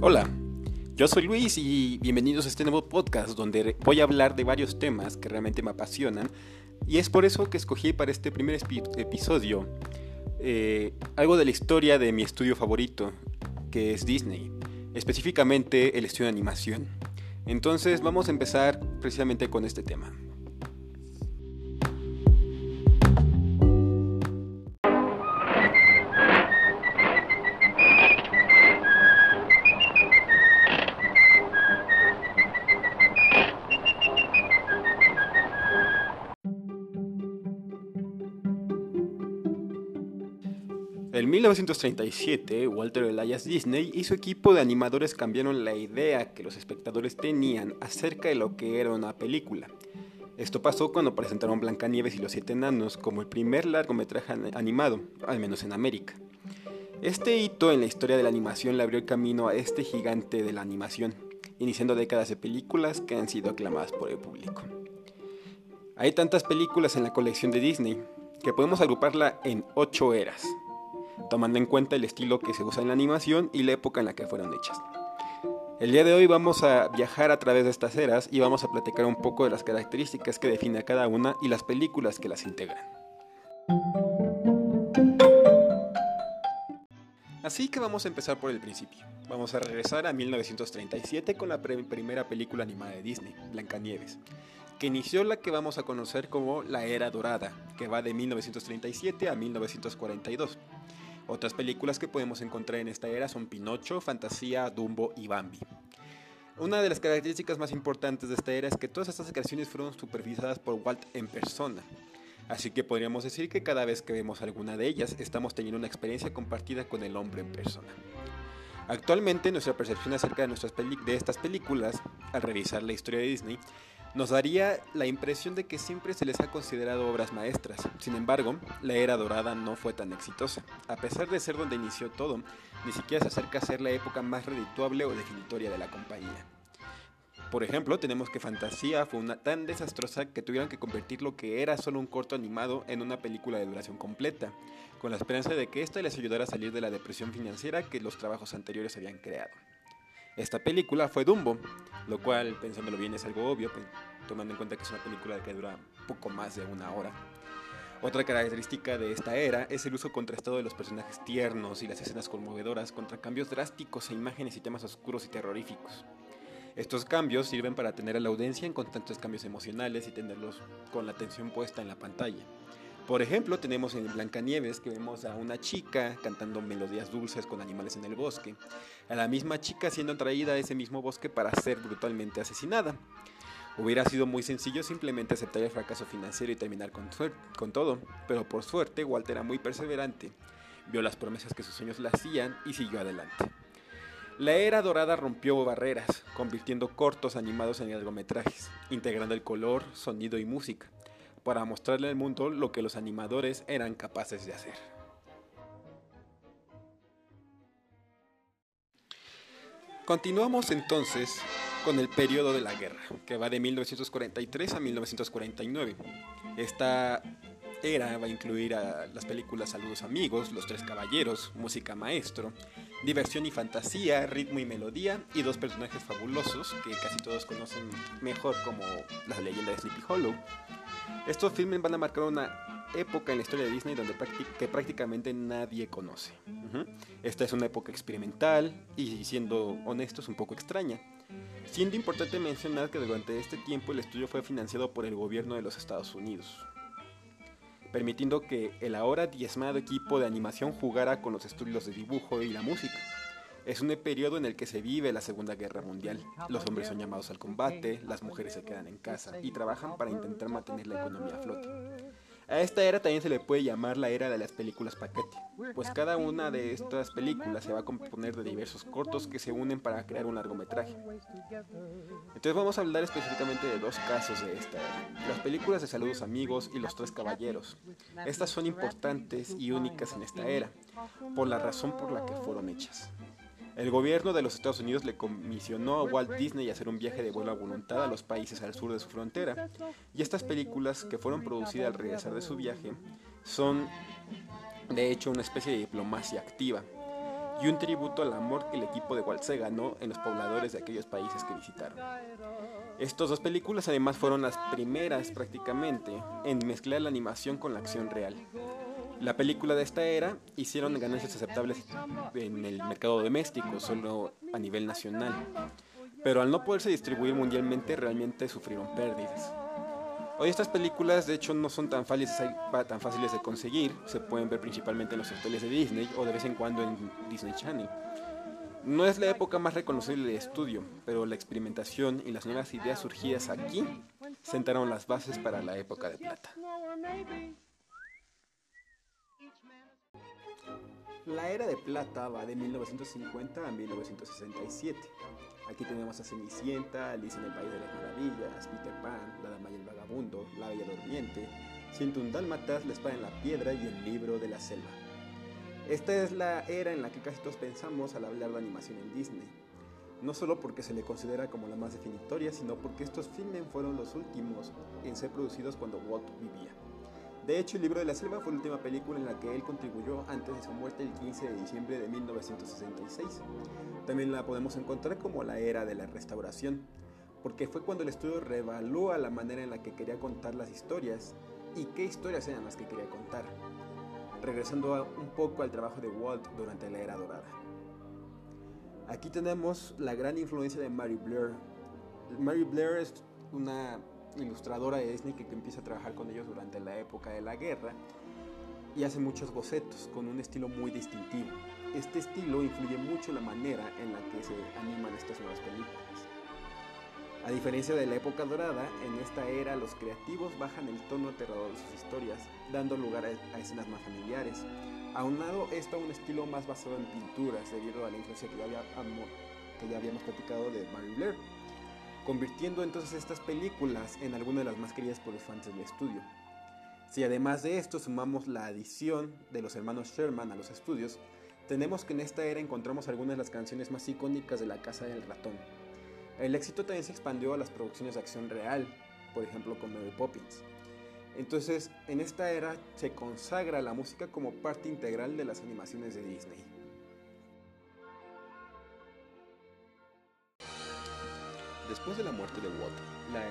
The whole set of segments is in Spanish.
Hola, yo soy Luis y bienvenidos a este nuevo podcast donde voy a hablar de varios temas que realmente me apasionan y es por eso que escogí para este primer episodio eh, algo de la historia de mi estudio favorito, que es Disney, específicamente el estudio de animación. Entonces vamos a empezar precisamente con este tema. 1937, Walter Elias Disney y su equipo de animadores cambiaron la idea que los espectadores tenían acerca de lo que era una película. Esto pasó cuando presentaron Blancanieves y los Siete Enanos como el primer largometraje animado, al menos en América. Este hito en la historia de la animación le abrió el camino a este gigante de la animación, iniciando décadas de películas que han sido aclamadas por el público. Hay tantas películas en la colección de Disney que podemos agruparla en ocho eras tomando en cuenta el estilo que se usa en la animación y la época en la que fueron hechas. El día de hoy vamos a viajar a través de estas eras y vamos a platicar un poco de las características que define a cada una y las películas que las integran. Así que vamos a empezar por el principio. Vamos a regresar a 1937 con la primera película animada de Disney, Blancanieves, que inició la que vamos a conocer como la Era Dorada, que va de 1937 a 1942. Otras películas que podemos encontrar en esta era son Pinocho, Fantasía, Dumbo y Bambi. Una de las características más importantes de esta era es que todas estas creaciones fueron supervisadas por Walt en persona. Así que podríamos decir que cada vez que vemos alguna de ellas estamos teniendo una experiencia compartida con el hombre en persona. Actualmente nuestra percepción acerca de, nuestras de estas películas, al revisar la historia de Disney, nos daría la impresión de que siempre se les ha considerado obras maestras. Sin embargo, la era dorada no fue tan exitosa. A pesar de ser donde inició todo, ni siquiera se acerca a ser la época más redituable o definitoria de la compañía. Por ejemplo, tenemos que Fantasía fue una tan desastrosa que tuvieron que convertir lo que era solo un corto animado en una película de duración completa, con la esperanza de que ésta les ayudara a salir de la depresión financiera que los trabajos anteriores habían creado. Esta película fue Dumbo, lo cual, pensándolo bien, es algo obvio, tomando en cuenta que es una película que dura poco más de una hora. Otra característica de esta era es el uso contrastado de los personajes tiernos y las escenas conmovedoras contra cambios drásticos e imágenes y temas oscuros y terroríficos. Estos cambios sirven para tener a la audiencia en constantes cambios emocionales y tenerlos con la atención puesta en la pantalla. Por ejemplo, tenemos en Blancanieves que vemos a una chica cantando melodías dulces con animales en el bosque, a la misma chica siendo atraída a ese mismo bosque para ser brutalmente asesinada. Hubiera sido muy sencillo simplemente aceptar el fracaso financiero y terminar con, con todo, pero por suerte Walter era muy perseverante, vio las promesas que sus sueños le hacían y siguió adelante. La era dorada rompió barreras, convirtiendo cortos animados en largometrajes, integrando el color, sonido y música para mostrarle al mundo lo que los animadores eran capaces de hacer. Continuamos entonces con el periodo de la guerra, que va de 1943 a 1949. Esta era va a incluir a las películas Saludos Amigos, Los Tres Caballeros, Música Maestro, Diversión y Fantasía, Ritmo y Melodía y dos personajes fabulosos que casi todos conocen mejor como la leyenda de Sleepy Hollow, estos filmes van a marcar una época en la historia de Disney donde que prácticamente nadie conoce. Esta es una época experimental y siendo honestos un poco extraña. Siendo importante mencionar que durante este tiempo el estudio fue financiado por el gobierno de los Estados Unidos, permitiendo que el ahora diezmado equipo de animación jugara con los estudios de dibujo y la música. Es un periodo en el que se vive la Segunda Guerra Mundial. Los hombres son llamados al combate, las mujeres se quedan en casa y trabajan para intentar mantener la economía a flote. A esta era también se le puede llamar la era de las películas paquete, pues cada una de estas películas se va a componer de diversos cortos que se unen para crear un largometraje. Entonces vamos a hablar específicamente de dos casos de esta era, las películas de Saludos Amigos y Los Tres Caballeros. Estas son importantes y únicas en esta era, por la razón por la que fueron hechas. El gobierno de los Estados Unidos le comisionó a Walt Disney a hacer un viaje de vuelo a voluntad a los países al sur de su frontera, y estas películas que fueron producidas al regresar de su viaje son de hecho una especie de diplomacia activa. y un tributo al amor que el equipo de Walt se ganó en los pobladores de aquellos países que visitaron. Estas dos películas además fueron las primeras prácticamente en mezclar la animación con la acción real. La película de esta era hicieron ganancias aceptables en el mercado doméstico, solo a nivel nacional, pero al no poderse distribuir mundialmente realmente sufrieron pérdidas. Hoy estas películas de hecho no son tan fáciles, tan fáciles de conseguir, se pueden ver principalmente en los hoteles de Disney o de vez en cuando en Disney Channel. No es la época más reconocible del estudio, pero la experimentación y las nuevas ideas surgidas aquí sentaron las bases para la época de plata. La era de plata va de 1950 a 1967. Aquí tenemos a Cenicienta, Alicia en el País de las Maravillas, Peter Pan, La Dama y el Vagabundo, La Bella Durmiente, un Dálmatas, La Espada en la Piedra y El Libro de la Selva. Esta es la era en la que casi todos pensamos al hablar de animación en Disney. No solo porque se le considera como la más definitoria, sino porque estos filmes fueron los últimos en ser producidos cuando Walt vivía. De hecho, El libro de la selva fue la última película en la que él contribuyó antes de su muerte el 15 de diciembre de 1966. También la podemos encontrar como la era de la restauración, porque fue cuando el estudio reevalúa la manera en la que quería contar las historias y qué historias eran las que quería contar, regresando un poco al trabajo de Walt durante la era dorada. Aquí tenemos la gran influencia de Mary Blair. Mary Blair es una ilustradora de Disney que, empieza a trabajar con ellos durante la época de la guerra y hace muchos bocetos con un estilo muy distintivo. Este estilo influye mucho en la manera en la que se animan estas nuevas películas. A diferencia de la época dorada, en esta era los creativos bajan el tono aterrador de sus historias, dando lugar a, escenas más familiares. Aunado esto a un estilo más basado en pinturas, debido a la influencia que ya, que ya habíamos platicado de Mary Blair convirtiendo entonces estas películas en algunas de las más queridas por los fans del estudio. Si además de esto sumamos la adición de los hermanos Sherman a los estudios, tenemos que en esta era encontramos algunas de las canciones más icónicas de la Casa del Ratón. El éxito también se expandió a las producciones de acción real, por ejemplo con Mary Poppins. Entonces, en esta era se consagra la música como parte integral de las animaciones de Disney. Después de la muerte de Walt, la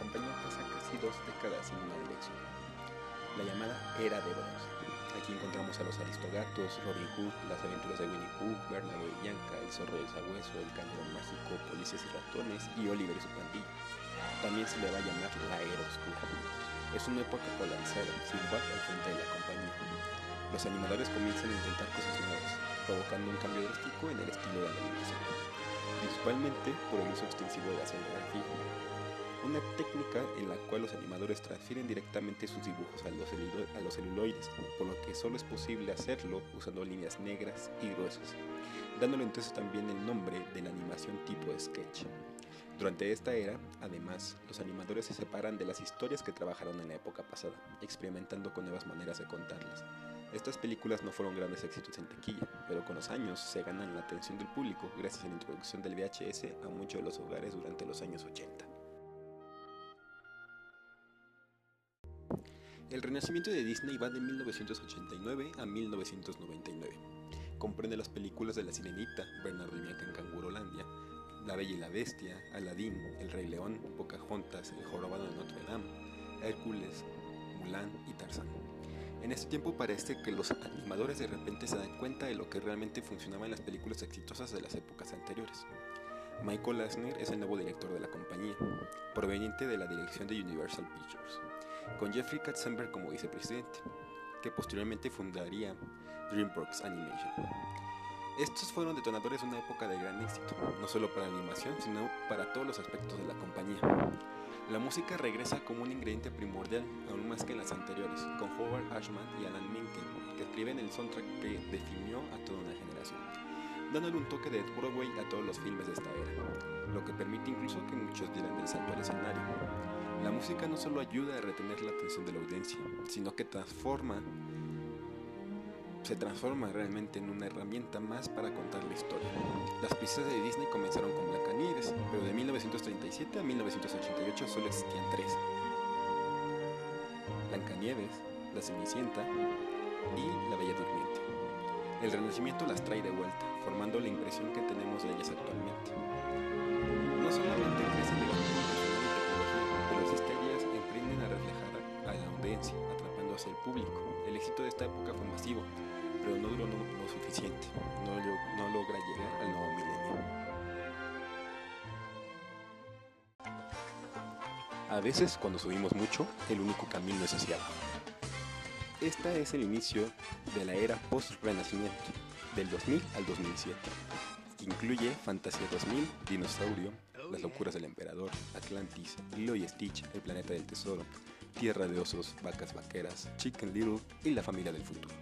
compañía pasa casi dos décadas en una dirección, la llamada Era de Bronce. Aquí encontramos a los Aristogatos, Robin Hood, las aventuras de Winnie Pooh, Bernardo y Bianca, el zorro del sabueso, el cañón mágico, policías y ratones y Oliver y su pandilla. También se le va a llamar la Era Oscura. Es una época polarizada, sin Bart al frente de la compañía. Los animadores comienzan a intentar cosas nuevas, provocando un cambio drástico en el estilo de la animación principalmente por el uso extensivo de la escenografía, una técnica en la cual los animadores transfieren directamente sus dibujos a los, a los celuloides, por lo que solo es posible hacerlo usando líneas negras y gruesas, dándole entonces también el nombre de la animación tipo sketch. Durante esta era, además, los animadores se separan de las historias que trabajaron en la época pasada, experimentando con nuevas maneras de contarlas, estas películas no fueron grandes éxitos en tequilla, pero con los años se ganan la atención del público gracias a la introducción del VHS a muchos de los hogares durante los años 80. El renacimiento de Disney va de 1989 a 1999. Comprende las películas de La Sirenita, Bernardo y Bianca en Cangurolandia, La Bella y la Bestia, Aladdin, El Rey León, Pocahontas, El Jorobado de Notre Dame, Hércules, Mulan y Tarzán. En este tiempo parece que los animadores de repente se dan cuenta de lo que realmente funcionaba en las películas exitosas de las épocas anteriores. Michael Eisner es el nuevo director de la compañía, proveniente de la dirección de Universal Pictures, con Jeffrey Katzenberg como vicepresidente, que posteriormente fundaría DreamWorks Animation. Estos fueron detonadores de una época de gran éxito, no solo para la animación, sino para todos los aspectos de la compañía. La música regresa como un ingrediente primordial, aún más que en las anteriores, con Howard Ashman y Alan Menken, que escriben el soundtrack que definió a toda una generación, dándole un toque de Broadway a todos los filmes de esta era, lo que permite incluso que muchos dieran el salto al escenario. La música no solo ayuda a retener la atención de la audiencia, sino que transforma se transforma realmente en una herramienta más para contar la historia. Las princesas de Disney comenzaron con Blancanieves, pero de 1937 a 1988 solo existían tres. Blancanieves, La Cenicienta y La Bella Durmiente. El Renacimiento las trae de vuelta, formando la impresión que tenemos de ellas actualmente. No solamente crecen de tecnología, pero las historias emprenden a reflejar a la audiencia, atrapando hacia el público. El éxito de esta época fue masivo, pero no duró lo suficiente, no, no logra llegar al nuevo milenio. A veces, cuando subimos mucho, el único camino es hacia abajo. Esta es el inicio de la era post-renacimiento, del 2000 al 2007. Incluye Fantasía 2000, Dinosaurio, Las locuras del emperador, Atlantis, Lilo y Stitch, El planeta del tesoro, Tierra de osos, Vacas vaqueras, Chicken Little y La familia del futuro.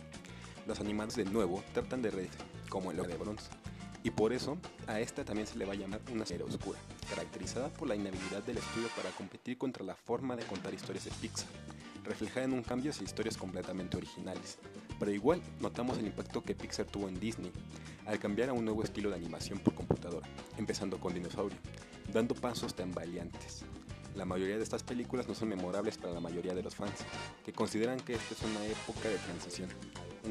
Los animados de nuevo tratan de reír, como el de bronce, y por eso a esta también se le va a llamar una era oscura, caracterizada por la inhabilidad del estudio para competir contra la forma de contar historias de Pixar reflejada en un cambio hacia historias completamente originales. Pero igual notamos el impacto que Pixar tuvo en Disney al cambiar a un nuevo estilo de animación por computadora, empezando con Dinosaurio, dando pasos tan valiantes. La mayoría de estas películas no son memorables para la mayoría de los fans, que consideran que esta es una época de transición.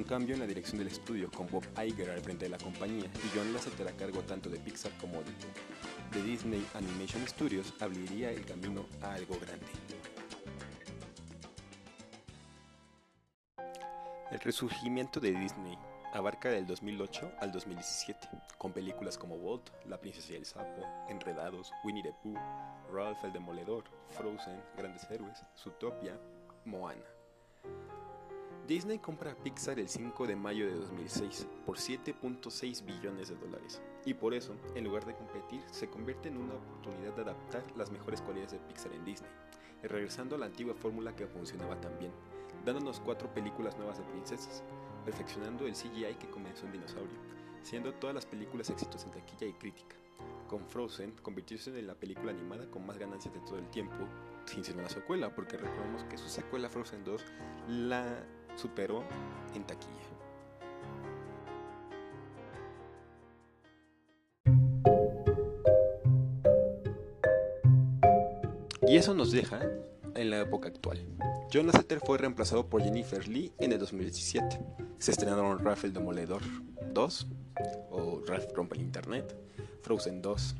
Un cambio en la dirección del estudio, con Bob Iger al frente de la compañía y John Lasseter a cargo tanto de Pixar como de, de Disney Animation Studios, abriría el camino a algo grande. El resurgimiento de Disney abarca del 2008 al 2017, con películas como Walt, La princesa y el sapo, Enredados, Winnie the Pooh, Ralph el demoledor, Frozen, Grandes héroes, Zootopia, Moana. Disney compra a Pixar el 5 de mayo de 2006 por 7.6 billones de dólares. Y por eso, en lugar de competir, se convierte en una oportunidad de adaptar las mejores cualidades de Pixar en Disney, regresando a la antigua fórmula que funcionaba tan bien, dándonos cuatro películas nuevas de princesas, perfeccionando el CGI que comenzó en Dinosaurio, siendo todas las películas éxitos en taquilla y crítica, con Frozen convirtiéndose en la película animada con más ganancias de todo el tiempo, sin ser una secuela, porque recordemos que su secuela Frozen 2 la superó en taquilla. Y eso nos deja en la época actual. John Lasseter fue reemplazado por Jennifer Lee en el 2017. Se estrenaron Ralph el Demoledor 2 o Ralph rompe el Internet, Frozen 2.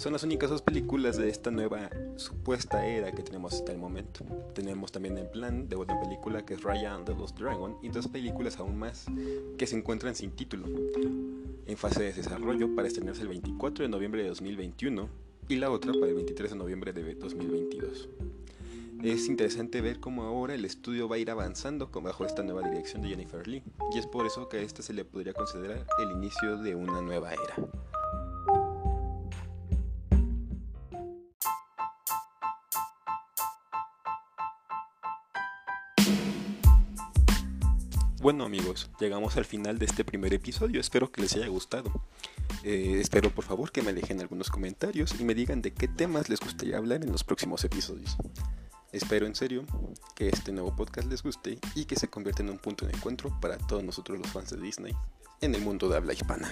Son las únicas dos películas de esta nueva supuesta era que tenemos hasta el momento. Tenemos también en plan de otra película que es Raya and the Lost Dragon y dos películas aún más que se encuentran sin título, en fase de desarrollo para estrenarse el 24 de noviembre de 2021 y la otra para el 23 de noviembre de 2022 es interesante ver cómo ahora el estudio va a ir avanzando bajo esta nueva dirección de Jennifer Lee, y es por eso que a este se le podría considerar el inicio de una nueva era. Bueno amigos, llegamos al final de este primer episodio, espero que les haya gustado. Eh, espero por favor que me dejen algunos comentarios y me digan de qué temas les gustaría hablar en los próximos episodios. Espero en serio que este nuevo podcast les guste y que se convierta en un punto de encuentro para todos nosotros los fans de Disney en el mundo de habla hispana.